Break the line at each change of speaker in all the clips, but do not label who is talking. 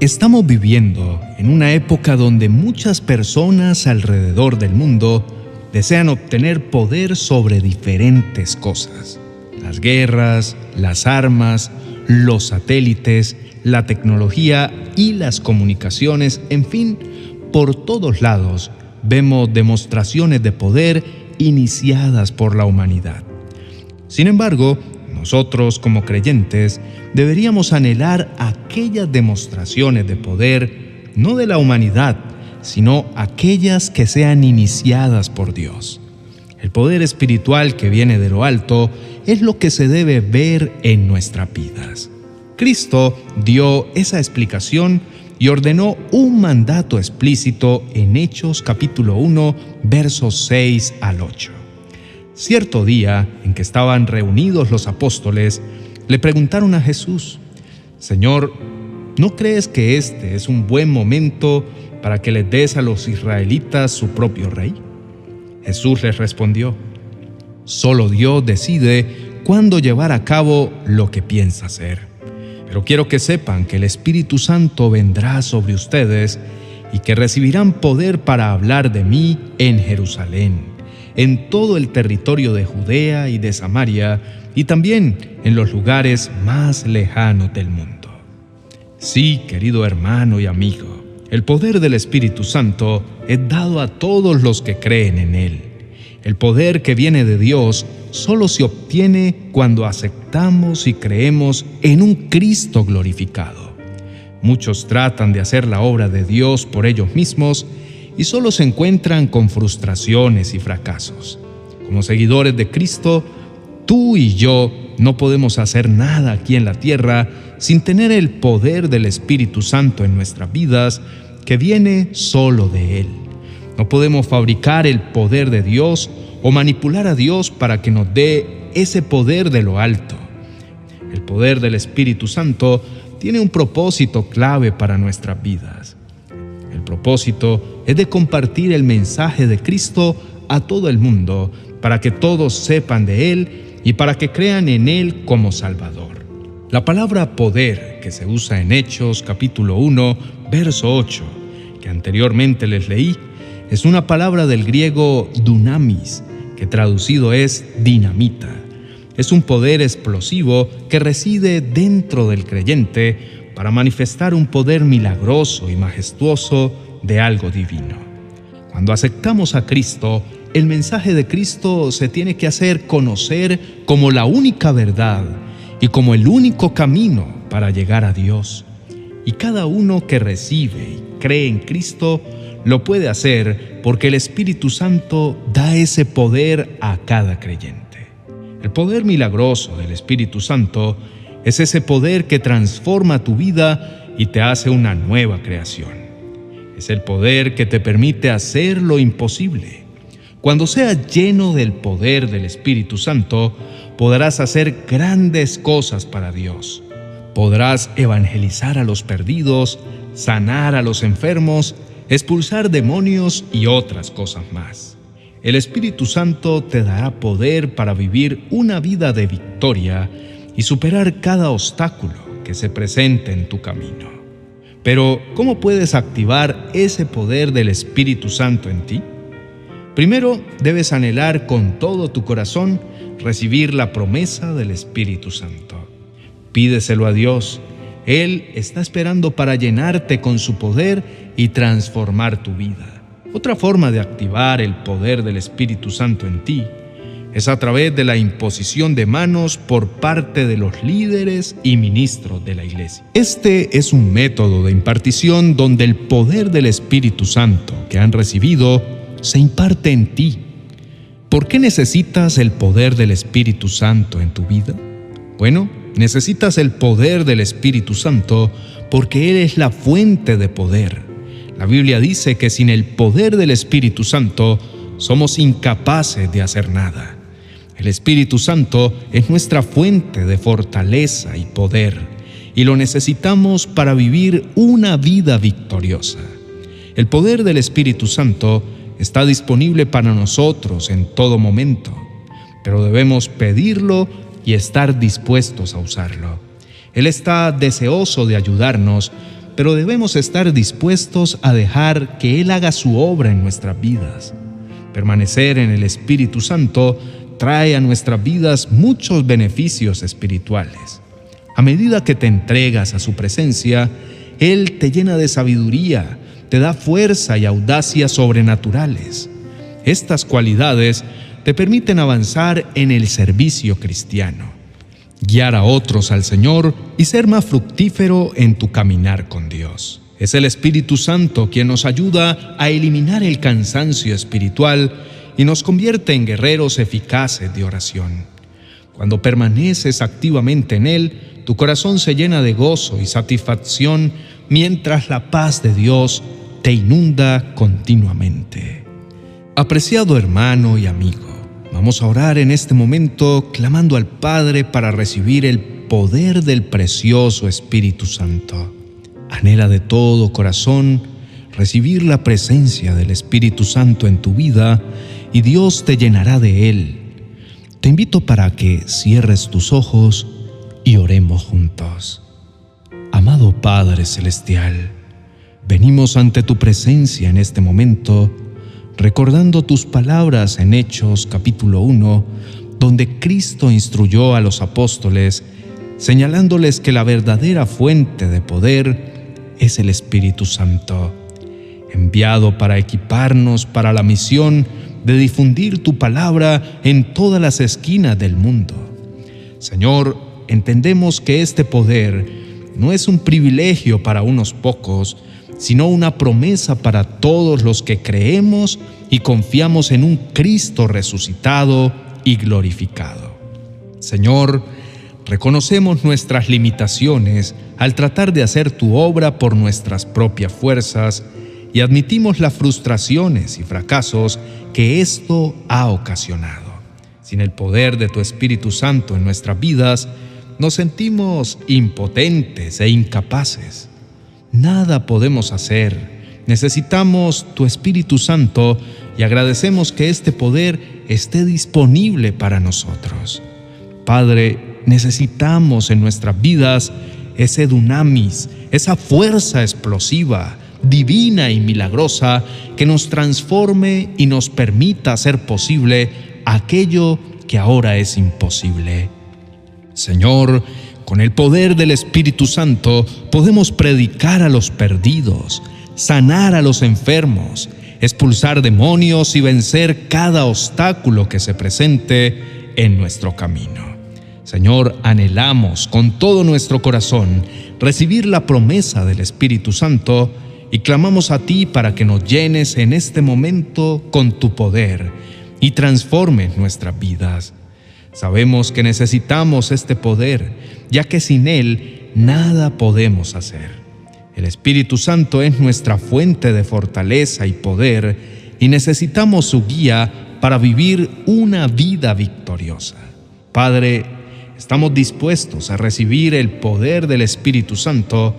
Estamos viviendo en una época donde muchas personas alrededor del mundo desean obtener poder sobre diferentes cosas. Las guerras, las armas, los satélites, la tecnología y las comunicaciones, en fin, por todos lados vemos demostraciones de poder iniciadas por la humanidad. Sin embargo, nosotros como creyentes deberíamos anhelar aquellas demostraciones de poder, no de la humanidad, sino aquellas que sean iniciadas por Dios. El poder espiritual que viene de lo alto es lo que se debe ver en nuestras vidas. Cristo dio esa explicación y ordenó un mandato explícito en Hechos capítulo 1 versos 6 al 8. Cierto día en que estaban reunidos los apóstoles, le preguntaron a Jesús, Señor, ¿no crees que este es un buen momento para que le des a los israelitas su propio rey? Jesús les respondió, Solo Dios decide cuándo llevar a cabo lo que piensa hacer. Pero quiero que sepan que el Espíritu Santo vendrá sobre ustedes y que recibirán poder para hablar de mí en Jerusalén en todo el territorio de Judea y de Samaria y también en los lugares más lejanos del mundo. Sí, querido hermano y amigo, el poder del Espíritu Santo es dado a todos los que creen en Él. El poder que viene de Dios solo se obtiene cuando aceptamos y creemos en un Cristo glorificado. Muchos tratan de hacer la obra de Dios por ellos mismos y solo se encuentran con frustraciones y fracasos. Como seguidores de Cristo, tú y yo no podemos hacer nada aquí en la tierra sin tener el poder del Espíritu Santo en nuestras vidas que viene solo de Él. No podemos fabricar el poder de Dios o manipular a Dios para que nos dé ese poder de lo alto. El poder del Espíritu Santo tiene un propósito clave para nuestras vidas propósito es de compartir el mensaje de Cristo a todo el mundo, para que todos sepan de Él y para que crean en Él como Salvador. La palabra poder que se usa en Hechos capítulo 1, verso 8, que anteriormente les leí, es una palabra del griego dunamis, que traducido es dinamita. Es un poder explosivo que reside dentro del creyente para manifestar un poder milagroso y majestuoso de algo divino. Cuando aceptamos a Cristo, el mensaje de Cristo se tiene que hacer conocer como la única verdad y como el único camino para llegar a Dios. Y cada uno que recibe y cree en Cristo lo puede hacer porque el Espíritu Santo da ese poder a cada creyente. El poder milagroso del Espíritu Santo es ese poder que transforma tu vida y te hace una nueva creación. Es el poder que te permite hacer lo imposible. Cuando seas lleno del poder del Espíritu Santo, podrás hacer grandes cosas para Dios. Podrás evangelizar a los perdidos, sanar a los enfermos, expulsar demonios y otras cosas más. El Espíritu Santo te dará poder para vivir una vida de victoria y superar cada obstáculo que se presente en tu camino. Pero, ¿cómo puedes activar ese poder del Espíritu Santo en ti? Primero, debes anhelar con todo tu corazón recibir la promesa del Espíritu Santo. Pídeselo a Dios. Él está esperando para llenarte con su poder y transformar tu vida. Otra forma de activar el poder del Espíritu Santo en ti es a través de la imposición de manos por parte de los líderes y ministros de la iglesia. Este es un método de impartición donde el poder del Espíritu Santo que han recibido se imparte en ti. ¿Por qué necesitas el poder del Espíritu Santo en tu vida? Bueno, necesitas el poder del Espíritu Santo porque Él es la fuente de poder. La Biblia dice que sin el poder del Espíritu Santo somos incapaces de hacer nada. El Espíritu Santo es nuestra fuente de fortaleza y poder y lo necesitamos para vivir una vida victoriosa. El poder del Espíritu Santo está disponible para nosotros en todo momento, pero debemos pedirlo y estar dispuestos a usarlo. Él está deseoso de ayudarnos, pero debemos estar dispuestos a dejar que Él haga su obra en nuestras vidas. Permanecer en el Espíritu Santo trae a nuestras vidas muchos beneficios espirituales. A medida que te entregas a su presencia, Él te llena de sabiduría, te da fuerza y audacia sobrenaturales. Estas cualidades te permiten avanzar en el servicio cristiano, guiar a otros al Señor y ser más fructífero en tu caminar con Dios. Es el Espíritu Santo quien nos ayuda a eliminar el cansancio espiritual y nos convierte en guerreros eficaces de oración. Cuando permaneces activamente en Él, tu corazón se llena de gozo y satisfacción mientras la paz de Dios te inunda continuamente. Apreciado hermano y amigo, Vamos a orar en este momento clamando al Padre para recibir el poder del precioso Espíritu Santo. Anhela de todo corazón recibir la presencia del Espíritu Santo en tu vida y Dios te llenará de él. Te invito para que cierres tus ojos y oremos juntos. Amado Padre Celestial, venimos ante tu presencia en este momento recordando tus palabras en Hechos capítulo 1, donde Cristo instruyó a los apóstoles, señalándoles que la verdadera fuente de poder es el Espíritu Santo, enviado para equiparnos para la misión de difundir tu palabra en todas las esquinas del mundo. Señor, entendemos que este poder no es un privilegio para unos pocos, sino una promesa para todos los que creemos y confiamos en un Cristo resucitado y glorificado. Señor, reconocemos nuestras limitaciones al tratar de hacer tu obra por nuestras propias fuerzas y admitimos las frustraciones y fracasos que esto ha ocasionado. Sin el poder de tu Espíritu Santo en nuestras vidas, nos sentimos impotentes e incapaces. Nada podemos hacer. Necesitamos tu Espíritu Santo y agradecemos que este poder esté disponible para nosotros. Padre, necesitamos en nuestras vidas ese dunamis, esa fuerza explosiva, divina y milagrosa que nos transforme y nos permita hacer posible aquello que ahora es imposible. Señor, con el poder del Espíritu Santo podemos predicar a los perdidos, sanar a los enfermos, expulsar demonios y vencer cada obstáculo que se presente en nuestro camino. Señor, anhelamos con todo nuestro corazón recibir la promesa del Espíritu Santo y clamamos a ti para que nos llenes en este momento con tu poder y transformes nuestras vidas. Sabemos que necesitamos este poder, ya que sin Él nada podemos hacer. El Espíritu Santo es nuestra fuente de fortaleza y poder y necesitamos su guía para vivir una vida victoriosa. Padre, estamos dispuestos a recibir el poder del Espíritu Santo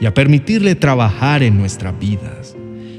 y a permitirle trabajar en nuestras vidas.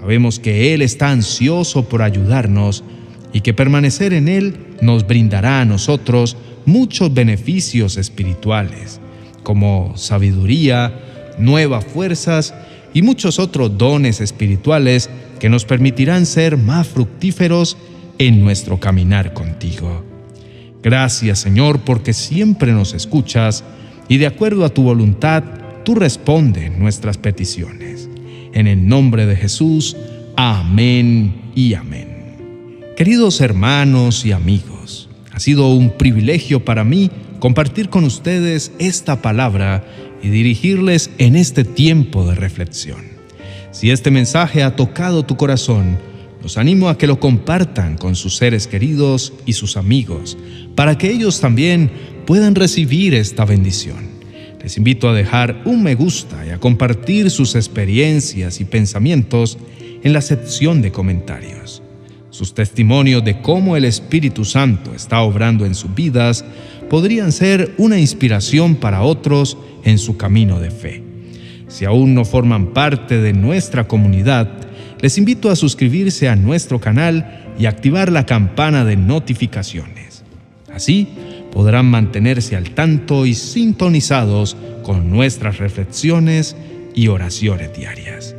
Sabemos que Él está ansioso por ayudarnos y que permanecer en Él nos brindará a nosotros muchos beneficios espirituales, como sabiduría, nuevas fuerzas y muchos otros dones espirituales que nos permitirán ser más fructíferos en nuestro caminar contigo. Gracias Señor porque siempre nos escuchas y de acuerdo a tu voluntad, tú respondes nuestras peticiones. En el nombre de Jesús, amén y amén. Queridos hermanos y amigos, ha sido un privilegio para mí compartir con ustedes esta palabra y dirigirles en este tiempo de reflexión. Si este mensaje ha tocado tu corazón, los animo a que lo compartan con sus seres queridos y sus amigos, para que ellos también puedan recibir esta bendición. Les invito a dejar un me gusta y a compartir sus experiencias y pensamientos en la sección de comentarios. Sus testimonios de cómo el Espíritu Santo está obrando en sus vidas podrían ser una inspiración para otros en su camino de fe. Si aún no forman parte de nuestra comunidad, les invito a suscribirse a nuestro canal y activar la campana de notificaciones. Así podrán mantenerse al tanto y sintonizados con nuestras reflexiones y oraciones diarias.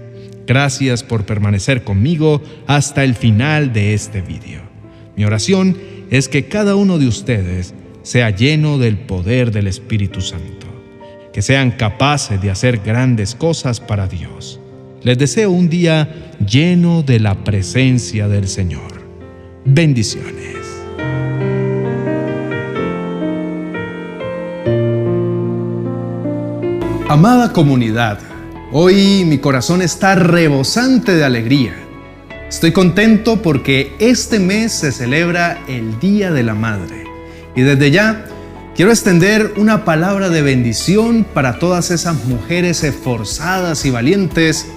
Gracias por permanecer conmigo hasta el final de este video. Mi oración es que cada uno de ustedes sea lleno del poder del Espíritu Santo, que sean capaces de hacer grandes cosas para Dios. Les deseo un día lleno de la presencia del Señor. Bendiciones. Amada comunidad, hoy mi corazón está rebosante de alegría. Estoy contento porque este mes se celebra el Día de la Madre. Y desde ya quiero extender una palabra de bendición para todas esas mujeres esforzadas y valientes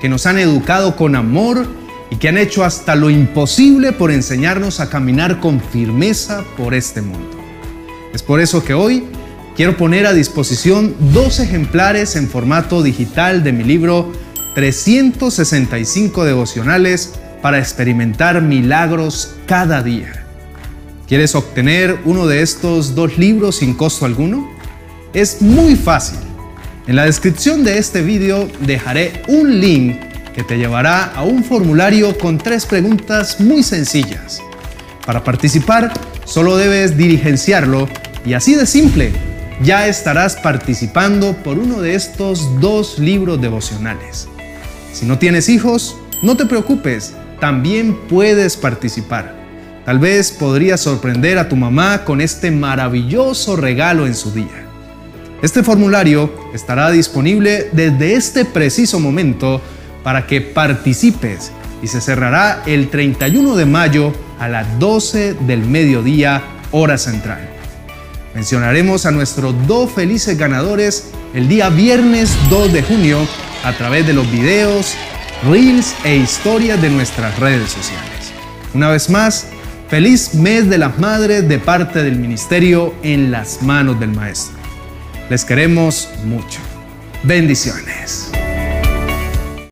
que nos han educado con amor y que han hecho hasta lo imposible por enseñarnos a caminar con firmeza por este mundo. Es por eso que hoy quiero poner a disposición dos ejemplares en formato digital de mi libro 365 devocionales para experimentar milagros cada día. ¿Quieres obtener uno de estos dos libros sin costo alguno? Es muy fácil. En la descripción de este video dejaré un link que te llevará a un formulario con tres preguntas muy sencillas. Para participar, solo debes dirigenciarlo y así de simple, ya estarás participando por uno de estos dos libros devocionales. Si no tienes hijos, no te preocupes, también puedes participar. Tal vez podrías sorprender a tu mamá con este maravilloso regalo en su día. Este formulario estará disponible desde este preciso momento para que participes y se cerrará el 31 de mayo a las 12 del mediodía hora central. Mencionaremos a nuestros dos felices ganadores el día viernes 2 de junio a través de los videos, reels e historias de nuestras redes sociales. Una vez más, Feliz mes de las madres de parte del ministerio en las manos del Maestro. Les queremos mucho. Bendiciones.